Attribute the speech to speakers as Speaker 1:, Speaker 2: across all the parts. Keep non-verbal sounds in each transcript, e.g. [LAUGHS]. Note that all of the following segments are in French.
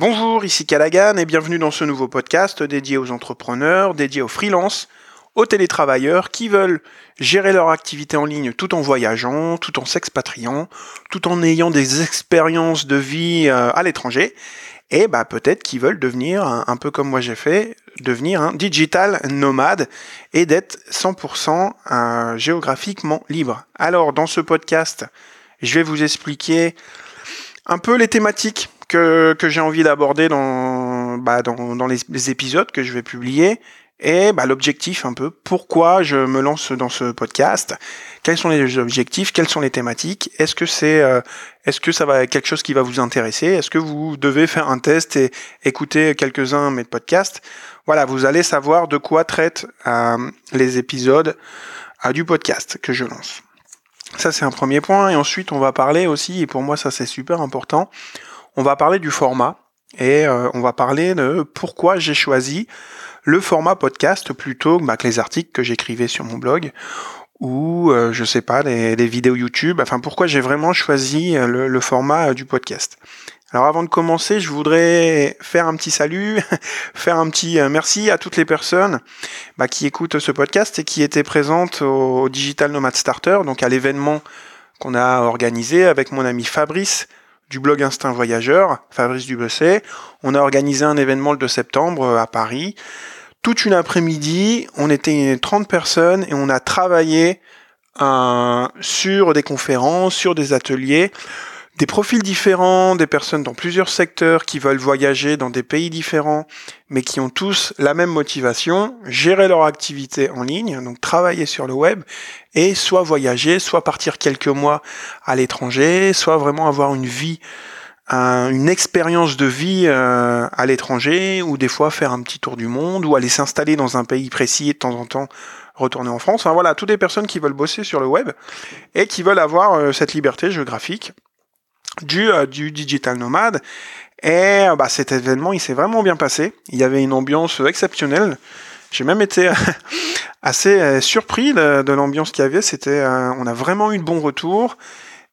Speaker 1: Bonjour, ici Callaghan et bienvenue dans ce nouveau podcast dédié aux entrepreneurs, dédié aux freelances, aux télétravailleurs qui veulent gérer leur activité en ligne tout en voyageant, tout en s'expatriant, tout en ayant des expériences de vie euh, à l'étranger et bah peut-être qui veulent devenir un, peu comme moi j'ai fait, devenir un digital nomade et d'être 100% euh, géographiquement libre. Alors dans ce podcast, je vais vous expliquer un peu les thématiques que, que j'ai envie d'aborder dans, bah, dans, dans les, épisodes que je vais publier et bah, l'objectif un peu, pourquoi je me lance dans ce podcast, quels sont les objectifs, quelles sont les thématiques, est-ce que c'est euh, est-ce que ça va quelque chose qui va vous intéresser, est-ce que vous devez faire un test et écouter quelques-uns de mes podcasts? Voilà, vous allez savoir de quoi traitent euh, les épisodes euh, du podcast que je lance. Ça c'est un premier point. Et ensuite on va parler aussi et pour moi ça c'est super important on va parler du format et euh, on va parler de pourquoi j'ai choisi le format podcast plutôt bah, que les articles que j'écrivais sur mon blog ou euh, je sais pas des, vidéos YouTube. Enfin, pourquoi j'ai vraiment choisi euh, le, format du podcast. Alors avant de commencer, je voudrais faire un petit salut, [LAUGHS] faire un petit merci à toutes les personnes bah, qui écoutent ce podcast et qui étaient présentes au Digital Nomad Starter, donc à l'événement qu'on a organisé avec mon ami Fabrice du blog Instinct Voyageur, Fabrice Dubesset. On a organisé un événement le 2 septembre euh, à Paris. Toute une après-midi, on était 30 personnes et on a travaillé euh, sur des conférences, sur des ateliers des profils différents, des personnes dans plusieurs secteurs qui veulent voyager dans des pays différents, mais qui ont tous la même motivation, gérer leur activité en ligne, donc travailler sur le web, et soit voyager, soit partir quelques mois à l'étranger, soit vraiment avoir une vie, une expérience de vie euh, à l'étranger, ou des fois faire un petit tour du monde, ou aller s'installer dans un pays précis et de temps en temps retourner en France. Enfin voilà, toutes les personnes qui veulent bosser sur le web et qui veulent avoir euh, cette liberté géographique du, euh, du digital nomade. Et euh, bah, cet événement, il s'est vraiment bien passé. Il y avait une ambiance exceptionnelle. J'ai même été [LAUGHS] assez euh, surpris de, l'ambiance qu'il y avait. C'était, on a vraiment eu de bons retours.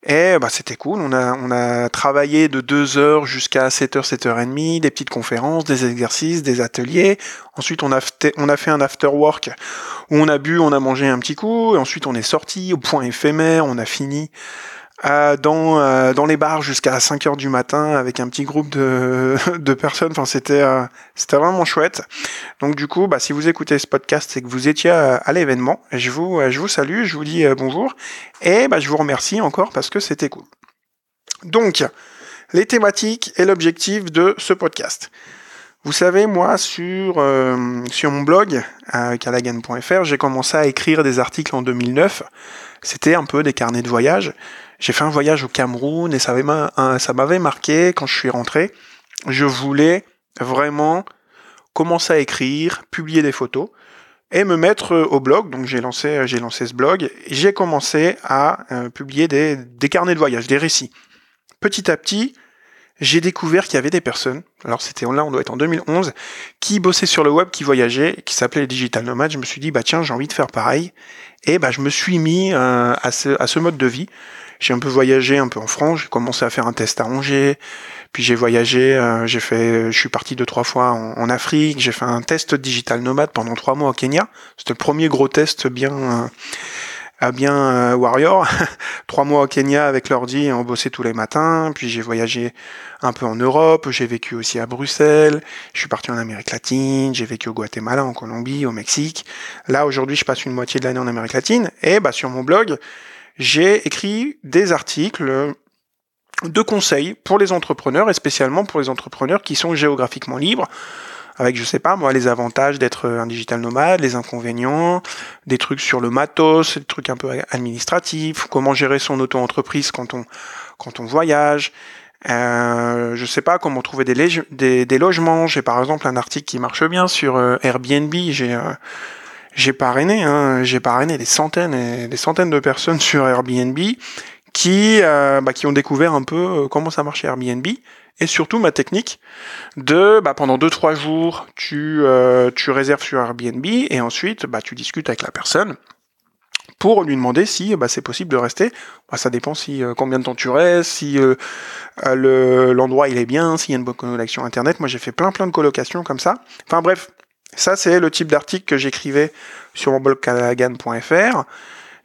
Speaker 1: Et bah, c'était cool. On a, on a travaillé de 2h jusqu'à 7h, 7h30, des petites conférences, des exercices, des ateliers. Ensuite, on a, fait, on a fait un after work où on a bu, on a mangé un petit coup. Et ensuite, on est sorti au point éphémère. On a fini euh, dans, euh, dans les bars jusqu'à 5 heures du matin avec un petit groupe de, [LAUGHS] de personnes. Enfin, c'était euh, c'était vraiment chouette. Donc du coup, bah, si vous écoutez ce podcast et que vous étiez à, l'événement, je vous je vous salue, je vous dis bonjour et bah, je vous remercie encore parce que c'était cool. Donc les thématiques et l'objectif de ce podcast. Vous savez, moi, sur, sur mon blog, euh, calagan.fr, j'ai commencé à écrire des articles en 2009. C'était un peu des carnets de voyage. J'ai fait un voyage au Cameroun et ça m'avait marqué quand je suis rentré. Je voulais vraiment commencer à écrire, publier des photos et me mettre au blog. Donc j'ai lancé, j'ai lancé ce blog. J'ai commencé à euh, publier des, carnets de voyage, des récits. Petit à petit, j'ai découvert qu'il y avait des personnes, alors c'était là, on doit être en 2011, qui bossaient sur le web, qui voyageaient, qui s'appelaient Digital Nomad. Je me suis dit, bah tiens, j'ai envie de faire pareil. Et bah je me suis mis euh, à ce mode de vie. J'ai un peu voyagé un peu en France, j'ai commencé à faire un test à Angers, puis j'ai voyagé, euh, j'ai fait, je suis parti deux trois fois en, Afrique, j'ai fait un test digital nomade pendant trois mois au Kenya. C'était le premier gros test bien euh, à bien euh, warrior. [LAUGHS] trois mois au Kenya avec l'ordi, on bossait tous les matins. Puis j'ai voyagé un peu en Europe, j'ai vécu aussi à Bruxelles, je suis parti en Amérique latine, j'ai vécu au Guatemala, en Colombie, au Mexique. Là aujourd'hui, je passe une moitié de l'année en Amérique latine. Et bah sur mon blog j'ai écrit des articles de conseils pour les entrepreneurs et spécialement pour les entrepreneurs qui sont géographiquement libres avec, je sais pas, moi, les avantages d'être un digital nomade, les inconvénients, des trucs sur le matos, des trucs un peu administratifs, comment gérer son auto-entreprise quand on, quand on voyage, euh, je sais pas comment trouver des, des, des logements. J'ai par exemple un article qui marche bien sur euh, Airbnb. J'ai euh, j'ai parrainé, hein, j'ai parrainé des centaines et des centaines de personnes sur Airbnb qui, euh, bah, qui ont découvert un peu euh, comment ça marchait Airbnb et surtout ma technique de bah, pendant 2-3 jours tu, euh, tu réserves sur Airbnb et ensuite bah, tu discutes avec la personne pour lui demander si bah, c'est possible de rester. Bah, ça dépend si combien de temps tu restes, si l'endroit il est bien, s'il y a une bonne connexion internet. Moi j'ai fait plein plein de colocations comme ça. Enfin bref, ça c'est le type d'article que j'écrivais sur mon blog calagan.fr.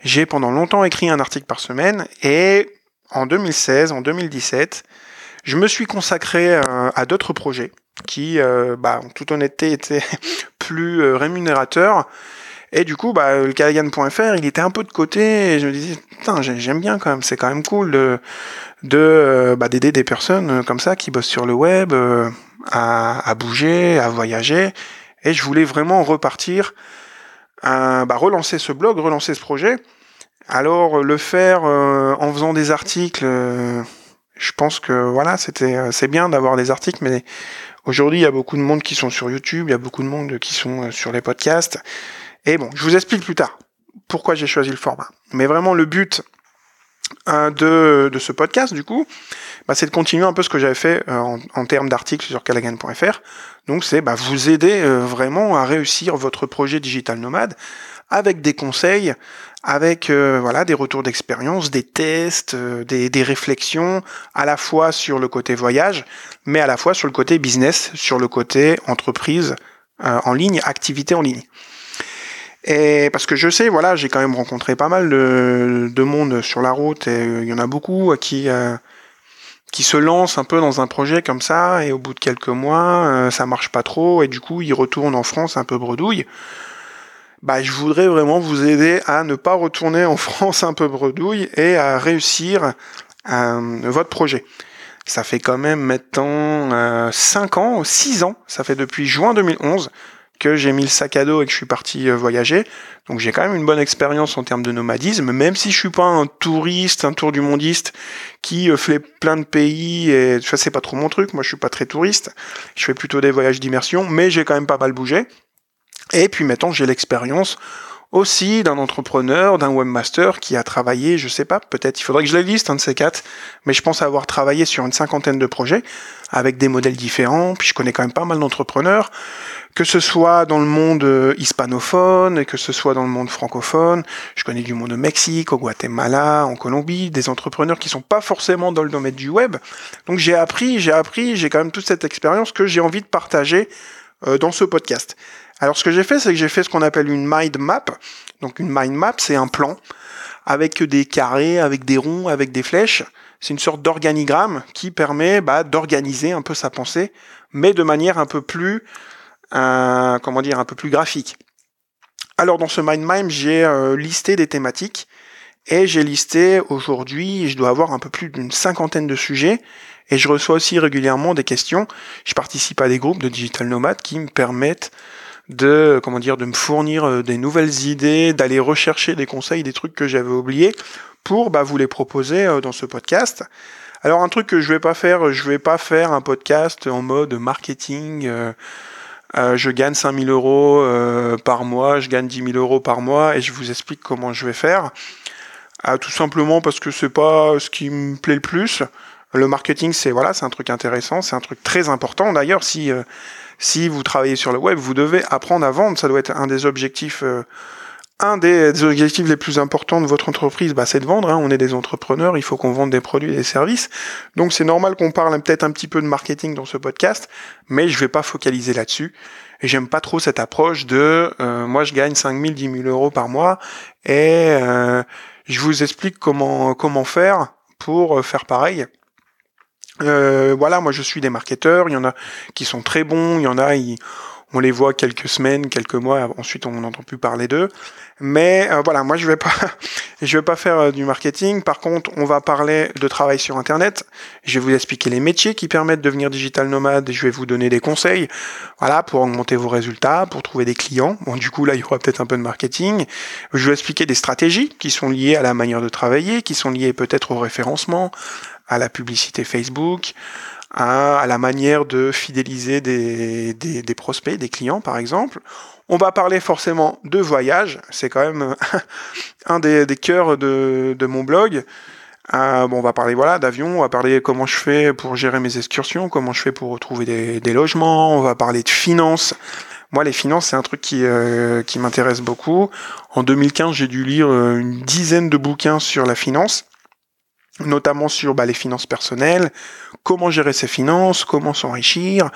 Speaker 1: J'ai pendant longtemps écrit un article par semaine et en 2016, en 2017, je me suis consacré euh, à, d'autres projets qui, euh, bah, en toute honnêteté, [LAUGHS] étaient plus euh, rémunérateurs. Et du coup, bah, le Calagan.fr, il était un peu de côté. Et je me disais, putain, j'aime bien quand même. C'est quand même cool de, bah, d'aider des personnes comme ça qui bossent sur le web à bouger, à voyager. Et je voulais vraiment repartir, bah, relancer ce blog, relancer ce projet. Alors le faire en faisant des articles je pense que voilà, c'était euh, c'est bien d'avoir des articles, mais aujourd'hui il y a beaucoup de monde qui sont sur YouTube, il y a beaucoup de monde qui sont euh, sur les podcasts. Et bon, je vous explique plus tard pourquoi j'ai choisi le format. Mais vraiment le but euh, de, de ce podcast, du coup, bah, c'est de continuer un peu ce que j'avais fait en, en, termes d'articles sur calagan.fr. Donc c'est bah, vous aider vraiment à réussir votre projet digital nomade avec des conseils, avec euh, voilà des retours d'expérience, des tests, euh, des, des, réflexions, à la fois sur le côté voyage, mais à la fois sur le côté business, sur le côté entreprise euh, en ligne, activité en ligne. Et parce que je sais, voilà, j'ai quand même rencontré pas mal de, de, monde sur la route et il y en a beaucoup qui qui se lancent un peu dans un projet comme ça et au bout de quelques mois, ça marche pas trop et du coup ils retournent en France un peu bredouille bah, je voudrais vraiment vous aider à ne pas retourner en [LAUGHS] France un peu bredouille et à réussir euh, votre projet. Ça fait quand même maintenant euh, 5 ans, 6 ans, ça fait depuis juin 2011 que j'ai mis le sac à dos et que je suis parti euh, voyager. Donc j'ai quand même une bonne expérience en termes de nomadisme, même si je suis pas un touriste, un tour du mondiste qui euh, fait plein de pays et ça c'est pas trop mon truc. Moi je suis pas très touriste. Je fais plutôt des voyages d'immersion, mais j'ai quand même pas mal bougé. Et puis maintenant, j'ai l'expérience aussi d'un entrepreneur, d'un webmaster qui a travaillé, je sais pas, peut-être il faudrait que je les liste, un de ces quatre, mais je pense avoir travaillé sur une cinquantaine de projets avec des modèles différents, puis je connais quand même pas mal d'entrepreneurs, que ce soit dans le monde euh, hispanophone, que ce soit dans le monde francophone, je connais du monde au Mexique, au Guatemala, en Colombie, des entrepreneurs qui sont pas forcément dans le domaine du web. Donc j'ai appris, j'ai appris, j'ai quand même toute cette expérience que j'ai envie de partager euh, dans ce podcast. Alors ce que j'ai fait, c'est que j'ai fait ce qu'on appelle une mind map. Donc une mind map, c'est un plan avec des carrés, avec des ronds, avec des flèches. C'est une sorte d'organigramme qui permet bah, d'organiser un peu sa pensée, mais de manière un peu plus, euh, comment dire, un peu plus graphique. Alors dans ce mind map, j'ai euh, listé des thématiques et j'ai listé aujourd'hui, je dois avoir un peu plus d'une cinquantaine de sujets et je reçois aussi régulièrement des questions. Je participe à des groupes de digital nomades qui me permettent de comment dire de me fournir euh, des nouvelles idées, d'aller rechercher des conseils, des trucs que j'avais oubliés pour bah, vous les proposer euh, dans ce podcast. Alors un truc que je vais pas faire, je vais pas faire un podcast en mode marketing. Euh, je gagne 5000 euros par mois, je gagne 10 000 euros par mois et je vous explique comment je vais faire. tout simplement parce que c'est pas ce qui me plaît le plus. Le marketing, c'est voilà, c'est un truc intéressant, c'est un truc très important. D'ailleurs, si si vous travaillez sur le web, vous devez apprendre à vendre. Ça doit être un des objectifs. Euh, un des, objectifs les plus importants de votre entreprise, bah, c'est de vendre. Hein. On est des entrepreneurs, il faut qu'on vende des produits et des services. Donc c'est normal qu'on parle peut-être un petit peu de marketing dans ce podcast, mais je vais pas focaliser là-dessus. Et j'aime pas trop cette approche de euh, moi je gagne 5 000, 10 000 euros par mois et euh, je vous explique comment faire pour faire pareil. Euh, voilà, moi je suis des marketeurs, il y en a qui sont très bons, il y en a, on les voit quelques semaines, quelques mois, ensuite on n'entend plus parler d'eux. Mais euh, voilà, moi je vais pas, [LAUGHS] je vais pas faire euh, du marketing. Par contre, on va parler de travail sur Internet. Je vais vous expliquer les métiers qui permettent de devenir digital nomade. Et je vais vous donner des conseils, voilà, pour augmenter vos résultats, pour trouver des clients. Bon, du coup là, il y aura peut-être un peu de marketing. Je vais expliquer des stratégies qui sont liées à la manière de travailler, qui sont liées peut-être au référencement, à la publicité Facebook, à, la manière de fidéliser des, des, prospects, des clients par exemple. On va parler forcément de voyage, c'est quand même [LAUGHS] un des, des cœurs de, de mon blog. Euh, bon, on va parler voilà d'avion, on va parler comment je fais pour gérer mes excursions, comment je fais pour retrouver des, des logements, on va parler de finances. Moi, les finances, c'est un truc qui, qui m'intéresse beaucoup. En 2015, j'ai dû lire une dizaine de bouquins sur la finance notamment sur bah, les finances personnelles, comment gérer ses finances, comment s'enrichir,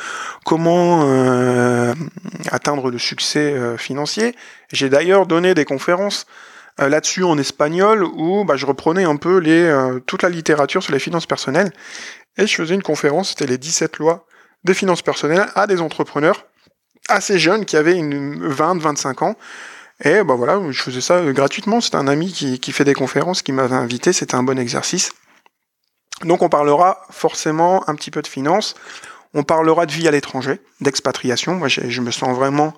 Speaker 1: comment euh, atteindre le succès euh, financier. J'ai d'ailleurs donné des conférences euh, là-dessus en espagnol où bah, je reprenais un peu les, toute la littérature sur les finances personnelles et je faisais une conférence, c'était les 17 lois des finances personnelles à des entrepreneurs assez jeunes qui avaient une 20-25 ans et bah voilà, je faisais ça gratuitement. C'est un ami qui, qui, fait des conférences qui m'avait invité. C'était un bon exercice. Donc on parlera forcément un petit peu de finance. On parlera de vie à l'étranger, d'expatriation. Moi, je me sens vraiment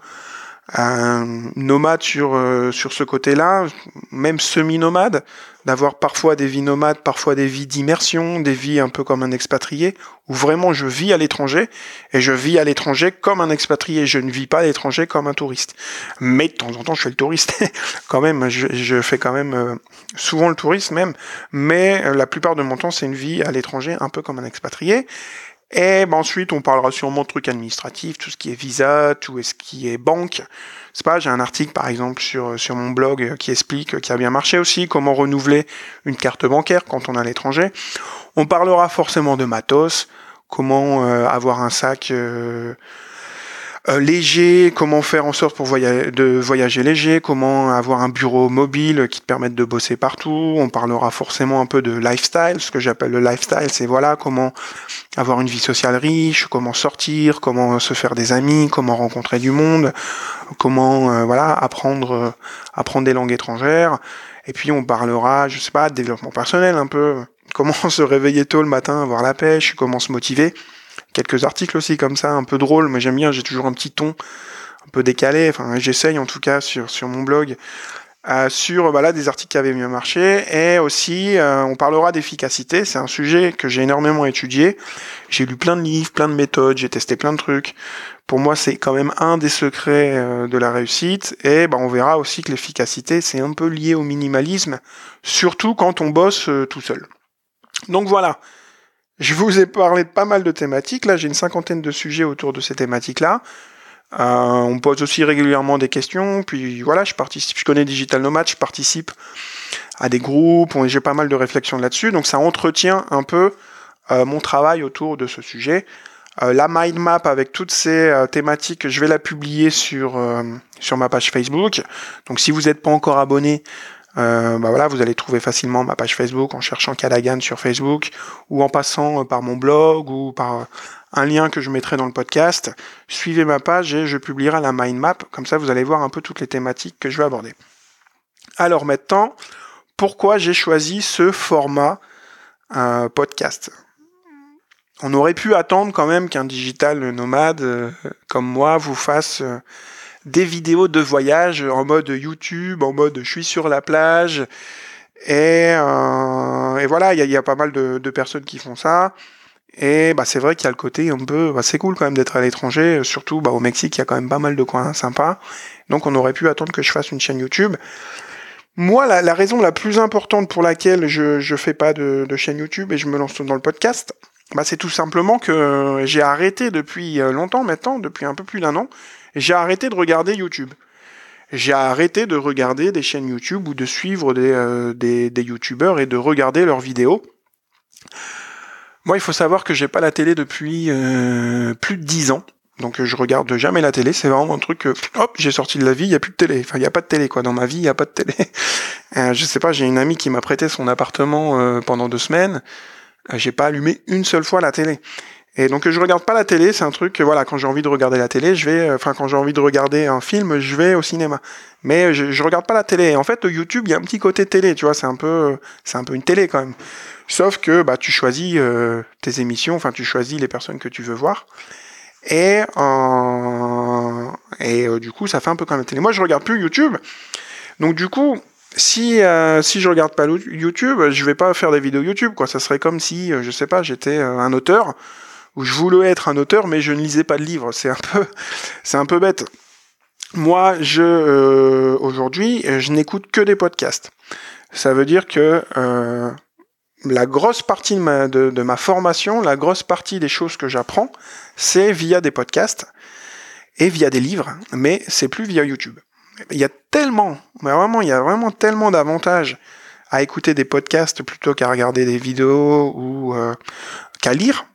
Speaker 1: nomade sur, euh, sur ce côté-là, même semi-nomade, d'avoir parfois des vies nomades, parfois des vies d'immersion, des vies un peu comme un expatrié, où vraiment je vis à l'étranger, et je vis à l'étranger comme un expatrié, je ne vis pas à l'étranger comme un touriste. Mais de temps en temps, je fais le touriste, [LAUGHS] quand même, je, je, fais quand même euh, souvent le touriste même, mais la plupart de mon temps, c'est une vie à l'étranger, un peu comme un expatrié. Et ben ensuite, on parlera sûrement de trucs administratifs, tout ce qui est visa, tout ce qui est banque. C'est pas, j'ai un article par exemple sur, sur mon blog qui explique qui a bien marché aussi, comment renouveler une carte bancaire quand on est à l'étranger. On parlera forcément de matos, comment euh, avoir un sac euh, euh, léger, comment faire en sorte pour voyager, de voyager léger, comment avoir un bureau mobile qui te permette de bosser partout. On parlera forcément un peu de lifestyle, ce que j'appelle le lifestyle, c'est voilà comment avoir une vie sociale riche, comment sortir, comment se faire des amis, comment rencontrer du monde, comment euh, voilà apprendre euh, apprendre des langues étrangères. Et puis on parlera, je sais pas, de développement personnel un peu, comment [LAUGHS] se réveiller tôt le matin, avoir la pêche, comment se motiver quelques articles aussi comme ça, un peu drôle, mais j'aime bien, j'ai toujours un petit ton un peu décalé, enfin j'essaye en tout cas sur, sur mon blog, euh, sur voilà, des articles qui avaient mieux marché, et aussi euh, on parlera d'efficacité, c'est un sujet que j'ai énormément étudié, j'ai lu plein de livres, plein de méthodes, j'ai testé plein de trucs, pour moi c'est quand même un des secrets euh, de la réussite, et bah, on verra aussi que l'efficacité c'est un peu lié au minimalisme, surtout quand on bosse tout seul. Donc voilà, je vous ai parlé de pas mal de thématiques. Là, j'ai une cinquantaine de sujets autour de ces thématiques-là. Euh, on pose aussi régulièrement des questions. Puis voilà, je participe. Je connais Digital Nomad, je participe à des groupes. J'ai pas mal de réflexions là-dessus. Donc ça entretient un peu euh, mon travail autour de ce sujet. Euh, la mind map avec toutes ces thématiques, je vais la publier sur sur ma page Facebook. Donc si vous n'êtes pas encore abonné, euh, bah voilà, vous allez trouver facilement ma page Facebook en cherchant Callaghan sur Facebook ou en passant euh, par mon blog ou par un lien que je mettrai dans le podcast. Suivez ma page et je publierai la mind map. Comme ça, vous allez voir un peu toutes les thématiques que je vais aborder. Alors maintenant, pourquoi j'ai choisi ce format euh, podcast? On aurait pu attendre quand même qu'un digital nomade comme moi vous fasse des vidéos de voyage en mode YouTube, en mode je suis sur la plage. Et, euh, et voilà, il y, a pas mal de, personnes qui font ça. Et bah, c'est vrai qu'il y a le côté un peu, bah, c'est cool quand même d'être à l'étranger, surtout bah, au Mexique, il y a quand même pas mal de coins sympas. Donc on aurait pu attendre que je fasse une chaîne YouTube. Moi, la, raison la plus importante pour laquelle je fais pas de, chaîne YouTube et je me lance dans le podcast, bah, c'est tout simplement que j'ai arrêté depuis euh, longtemps maintenant, depuis un peu plus d'un an, j'ai arrêté de regarder YouTube. J'ai arrêté de regarder des chaînes YouTube ou de suivre des, euh, des, YouTubeurs et de regarder leurs vidéos. Moi, il faut savoir que j'ai pas la télé depuis euh, plus de 10 ans. Donc je regarde jamais la télé, c'est vraiment un truc que, hop, j'ai sorti de la vie, il n'y a plus de télé. Enfin, il n'y a pas de télé, quoi. Dans ma vie, il n'y a pas de télé. [LAUGHS] euh, je sais pas, j'ai une amie qui m'a prêté son appartement euh, pendant deux semaines. j'ai pas allumé une seule fois la télé. Et donc je regarde pas la télé, c'est un truc voilà, quand j'ai envie de regarder la télé, je vais, enfin quand j'ai envie de regarder un film, je vais au cinéma. Mais je, je regarde pas la télé. En fait, YouTube, il y a un petit côté télé, tu vois, c'est un peu, c'est un peu une télé quand même. Sauf que bah tu choisis euh, tes émissions, enfin tu choisis les personnes que tu veux voir. Et euh, et euh, du coup, ça fait un peu comme la télé. Moi, je regarde plus YouTube. Donc du coup, si euh, si je regarde pas YouTube, je vais pas faire des vidéos YouTube quoi. Ça serait comme si, je sais pas, j'étais un auteur où je voulais être un auteur, mais je ne lisais pas de livres. C'est un peu, [LAUGHS] c'est un peu bête. Moi, je euh, aujourd'hui, je n'écoute que des podcasts. Ça veut dire que euh, la grosse partie de ma, de, ma formation, la grosse partie des choses que j'apprends, c'est via des podcasts. et via des livres, mais c'est plus via YouTube. Il y a tellement, mais vraiment, il y a vraiment tellement d'avantages à écouter des podcasts plutôt qu'à regarder des vidéos ou euh, qu'à lire.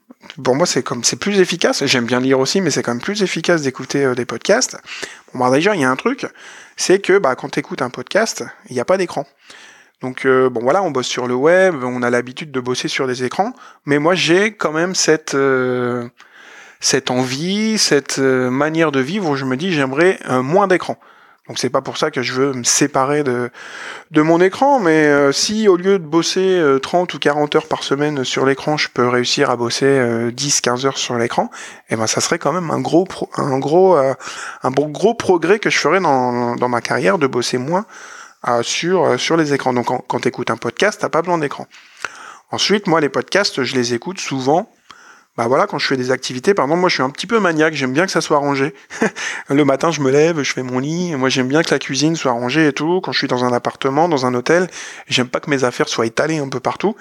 Speaker 1: Pour moi, c'est comme c'est plus efficace. J'aime bien lire aussi, mais c'est quand même plus efficace d'écouter euh, des podcasts. Bon, bah, déjà, il y a un truc, c'est que bah, quand tu écoutes un podcast, il n'y a pas d'écran. Donc euh, bon voilà, on bosse sur le web, on a l'habitude de bosser sur des écrans, mais moi j'ai quand même cette cette envie, cette manière de vivre où je me dis j'aimerais moins d'écran. Donc c'est pas pour ça que je veux me séparer de, de mon écran, mais euh, si au lieu de bosser 30 euh, ou 40 heures par semaine sur l'écran, je peux réussir à bosser 10-15 euh, heures sur l'écran, eh ben ça serait quand même un gros un gros un bon gros progrès que je ferais dans, dans ma carrière de bosser moins sur sur les écrans. Donc quand, quand tu écoutes un podcast, t'as pas besoin d'écran. Ensuite, moi les podcasts, je les écoute souvent bah voilà, quand je fais des activités, par exemple, moi je suis un petit peu maniaque, j'aime bien que ça soit rangé. [LAUGHS] le matin, je me lève, je fais mon lit, moi j'aime bien que la cuisine soit rangée et tout. Quand je suis dans un appartement, dans un hôtel, j'aime pas que mes affaires soient étalées un peu partout.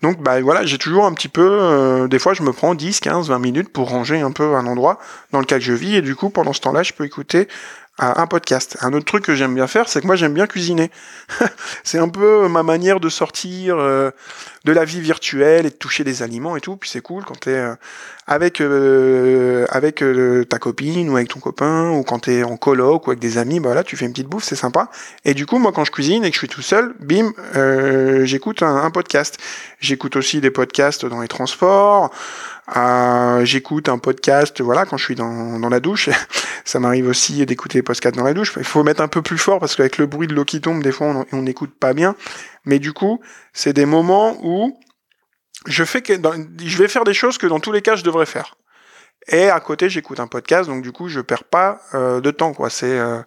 Speaker 1: Donc bah voilà, j'ai toujours un petit peu, euh, des fois je me prends 10, 15, 20 minutes pour ranger un peu un endroit dans lequel je vis et du coup pendant ce temps-là, je peux écouter un podcast. Un autre truc que j'aime bien faire, c'est que moi j'aime bien cuisiner. [LAUGHS] c'est un peu ma manière de sortir euh, de la vie virtuelle et de toucher des aliments et tout. Puis c'est cool quand t'es euh, avec euh, avec ta copine ou avec ton copain ou quand t'es en coloc ou avec des amis. Bah là, tu fais une petite bouffe, c'est sympa. Et du coup, moi quand je cuisine et que je suis tout seul, bim, j'écoute un, un, podcast. J'écoute aussi des podcasts dans les transports. Euh, j'écoute un podcast, voilà, quand je suis dans, dans la douche. [LAUGHS] ça m'arrive aussi d'écouter des podcasts dans la douche. Il faut mettre un peu plus fort parce qu'avec le bruit de l'eau qui tombe, des fois, on n'écoute pas bien. Mais du coup, c'est des moments où je fais que, je vais faire des choses que dans tous les cas, je devrais faire. Et à côté, j'écoute un podcast, donc du coup, je perds pas euh, de temps, quoi. C'est euh,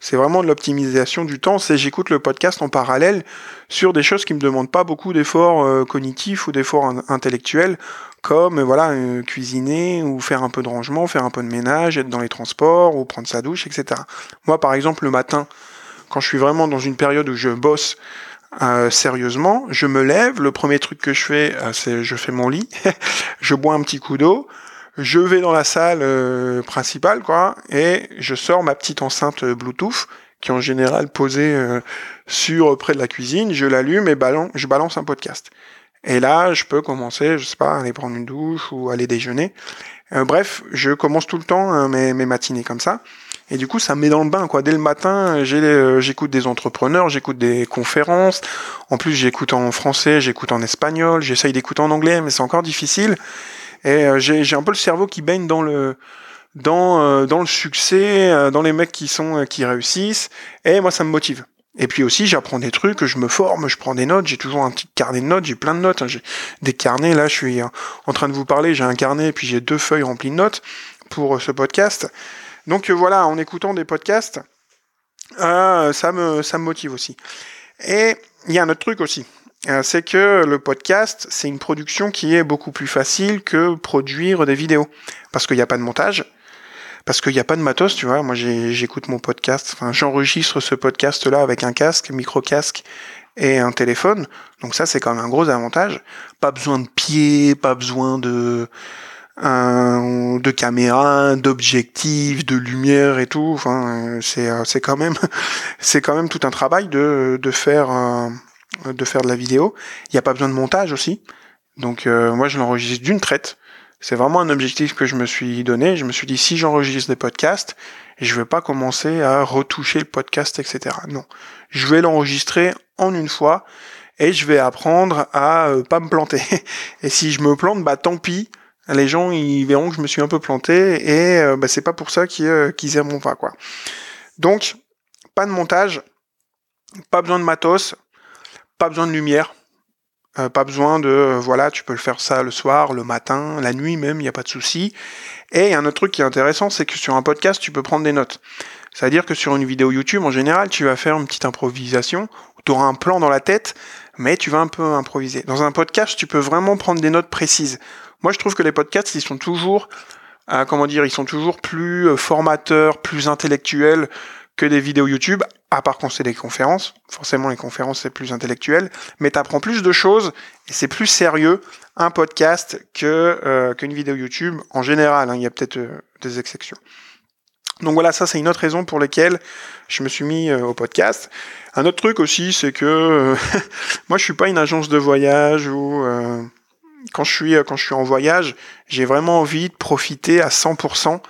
Speaker 1: c'est vraiment de l'optimisation du temps. C'est j'écoute le podcast en parallèle sur des choses qui me demandent pas beaucoup d'efforts euh, cognitifs ou d'efforts intellectuels, comme voilà euh, cuisiner ou faire un peu de rangement, faire un peu de ménage, être dans les transports ou prendre sa douche, etc. Moi, par exemple, le matin, quand je suis vraiment dans une période où je bosse euh, sérieusement, je me lève. Le premier truc que je fais, c'est je fais mon lit, [LAUGHS] je bois un petit coup d'eau je vais dans la salle euh, principale, quoi, et je sors ma petite enceinte Bluetooth, qui est en général posée euh, sur près de la cuisine, je l'allume et je balance un podcast. Et là, je peux commencer, je sais pas, aller prendre une douche ou aller déjeuner. Euh, bref, je commence tout le temps hein, mes, matinées comme ça. Et du coup, ça me met dans le bain, quoi. Dès le matin, j'écoute des entrepreneurs, j'écoute des conférences. En plus, j'écoute en français, j'écoute en espagnol, j'essaye d'écouter en anglais, mais c'est encore difficile. Et euh, j'ai un peu le cerveau qui baigne dans le dans euh, dans le succès, euh, dans les mecs qui sont qui réussissent. Et moi, ça me motive. Et puis aussi, j'apprends des trucs, je me forme, je prends des notes, j'ai toujours un petit carnet de notes, j'ai plein de notes, hein. j'ai des carnets, là je suis en train de vous parler, j'ai un carnet et puis j'ai deux feuilles remplies de notes pour ce podcast. Donc voilà, en écoutant des podcasts, ça, me, ça motive aussi. Et il y a un autre truc aussi, euh, c'est que le podcast, c'est une production qui est beaucoup plus facile que produire des vidéos. Parce qu'il n'y a pas de montage, parce qu'il n'y a pas de matos, tu vois. Moi, j'écoute mon podcast, j'enregistre ce podcast-là avec un casque, micro-casque et un téléphone. Donc ça, c'est quand même un gros avantage. Pas besoin de pied, pas besoin de de caméra, d'objectifs, de lumière et tout. Enfin, c'est c'est quand même [LAUGHS] c'est quand même tout un travail de de faire de faire de la vidéo. Il n'y a pas besoin de montage aussi. Donc euh, moi je l'enregistre d'une traite. C'est vraiment un objectif que je me suis donné. Je me suis dit si j'enregistre des podcasts, je vais pas commencer à retoucher le podcast, etc. Non, je vais l'enregistrer en une fois et je vais apprendre à euh, pas me planter. [LAUGHS] et si je me plante, bah tant pis. Les gens ils verront que je me suis un peu planté et euh, bah, c'est pas pour ça qu'ils qu'ils aimeront pas quoi. Donc pas de montage, pas besoin de matos, pas besoin de lumière. Euh, pas besoin de euh, voilà, tu peux le faire ça le soir, le matin, la nuit même, il n'y a pas de souci. Et un autre truc qui est intéressant, c'est que sur un podcast, tu peux prendre des notes. C'est-à-dire que sur une vidéo YouTube, en général, tu vas faire une petite improvisation, tu auras un plan dans la tête, mais tu vas un peu improviser. Dans un podcast, tu peux vraiment prendre des notes précises. Moi, je trouve que les podcasts, ils sont toujours, euh, comment dire, ils sont toujours plus formateurs, plus intellectuels que des vidéos YouTube, à part quand c'est des conférences. Forcément, les conférences, c'est plus intellectuel, mais tu apprends plus de choses et c'est plus sérieux un podcast que euh, qu'une vidéo YouTube en général. Hein, il y a peut-être euh, des exceptions. Donc voilà, ça c'est une autre raison pour laquelle je me suis mis au podcast. Un autre truc aussi, c'est que [LAUGHS] moi je suis pas une agence de voyage ou quand je suis quand je suis en voyage, j'ai vraiment envie de profiter à 100%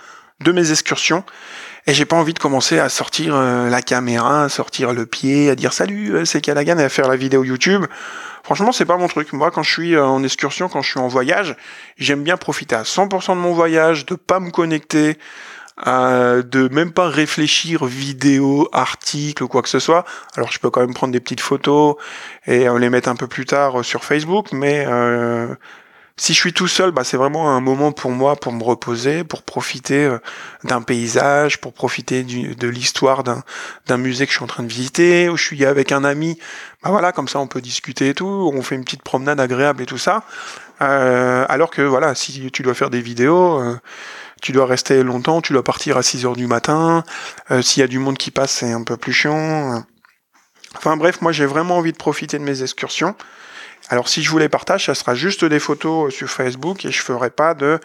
Speaker 1: de mes excursions et j'ai pas envie de commencer à sortir euh, la caméra, à sortir le pied, à dire salut, euh, c'est Callaghan et à faire la vidéo YouTube. Franchement, c'est pas mon truc. Moi, quand je suis euh, en excursion, quand je suis en voyage, j'aime bien profiter à 100% de mon voyage, de pas me connecter, euh, de même pas réfléchir vidéo, article ou quoi que ce soit. Alors, je peux quand même prendre des petites photos et les mettre un peu plus tard sur Facebook, mais si je suis tout seul, bah, c'est vraiment un moment pour moi pour me reposer, pour profiter euh, d'un paysage, pour profiter de l'histoire d'un musée que je suis en train de visiter, ou je suis avec un ami. Bah voilà, comme ça on peut discuter et tout, on fait une petite promenade agréable et tout ça. Euh, alors que voilà, si tu dois faire des vidéos, euh, tu dois rester longtemps, tu dois partir à 6 heures du matin. S'il y a du monde qui passe, c'est un peu plus chiant. Enfin bref, moi j'ai vraiment envie de profiter de mes excursions. Alors si je vous les partage, ça sera juste des photos sur Facebook et je ferai pas de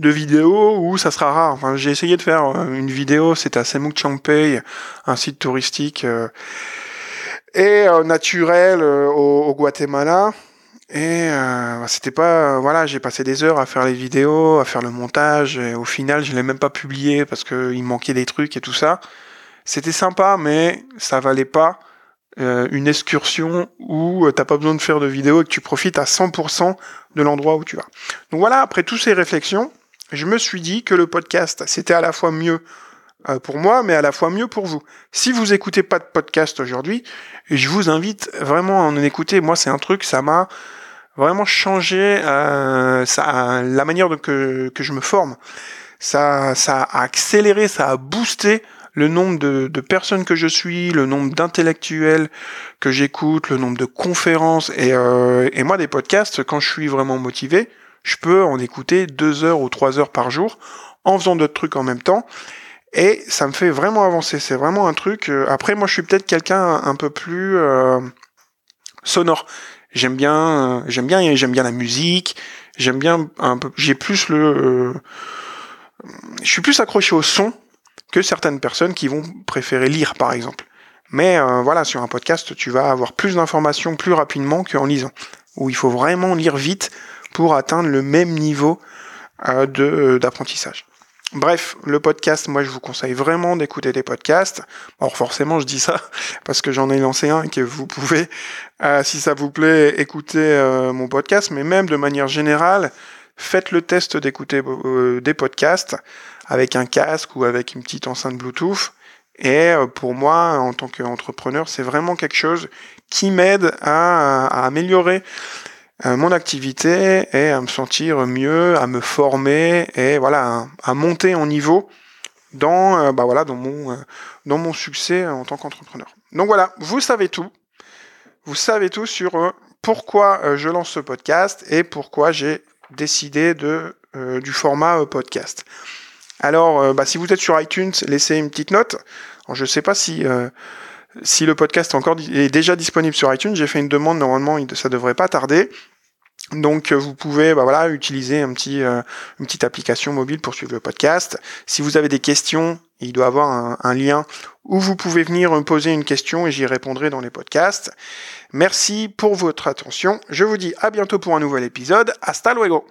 Speaker 1: de vidéos où ça sera rare. Enfin, j'ai essayé de faire euh, une vidéo, c'était à Semuk Changpei, un site touristique euh, et euh, naturel au, Guatemala. Et bah, c'était pas, voilà, j'ai passé des heures à faire les vidéos, à faire le montage, et au final, je l'ai même pas publié parce qu'il manquait des trucs et tout ça. C'était sympa, mais ça valait pas euh, une excursion où euh, t'as pas besoin de faire de vidéo et que tu profites à 100% de l'endroit où tu vas. Donc voilà, après toutes ces réflexions, je me suis dit que le podcast, c'était à la fois mieux euh, pour moi, mais à la fois mieux pour vous. Si vous écoutez pas de podcast aujourd'hui, je vous invite vraiment à en écouter. Moi, c'est un truc, ça m'a vraiment changé ça, la manière de, que, que je me forme. Ça, ça a accéléré, ça a boosté le nombre de, personnes que je suis, le nombre d'intellectuels que j'écoute, le nombre de conférences et, euh, et moi des podcasts, quand je suis vraiment motivé, je peux en écouter deux heures ou trois heures par jour en faisant d'autres trucs en même temps. Et ça me fait vraiment avancer. C'est vraiment un truc. Euh, après, moi, je suis peut-être quelqu'un un peu plus euh, sonore. J'aime bien, j'aime bien, j'aime bien la musique. J'aime bien un peu. J'ai plus le. je suis plus accroché au son que certaines personnes qui vont préférer lire, par exemple. Mais euh, voilà, sur un podcast, tu vas avoir plus d'informations plus rapidement qu'en lisant, où il faut vraiment lire vite pour atteindre le même niveau euh, euh, d'apprentissage. Bref, le podcast, moi je vous conseille vraiment d'écouter des podcasts. Or forcément je dis ça [LAUGHS] parce que j'en ai lancé un et que vous pouvez, si ça vous plaît, écouter mon podcast, mais même de manière générale, faites le test d'écouter des podcasts avec un casque ou avec une petite enceinte Bluetooth. Et euh, pour moi, en tant qu'entrepreneur, c'est vraiment quelque chose qui m'aide à, améliorer euh, mon activité et à me sentir mieux, à me former et voilà, à, monter en niveau dans, euh, bah voilà, dans, mon, dans mon succès en tant qu'entrepreneur. Donc voilà, vous savez tout. Vous savez tout sur pourquoi je lance ce podcast et pourquoi j'ai décidé de, du format podcast. Alors, euh, bah, si vous êtes sur iTunes, laissez une petite note. je ne sais pas si, euh, si le podcast est, encore, est déjà disponible sur iTunes. J'ai fait une demande, normalement, ça ne devrait pas tarder. Donc euh, vous pouvez bah, voilà, utiliser petit, une petite application mobile pour suivre le podcast. Si vous avez des questions, il doit y avoir un, un, lien où vous pouvez venir me poser une question et j'y répondrai dans les podcasts. Merci pour votre attention. Je vous dis à bientôt pour un nouvel épisode. Hasta luego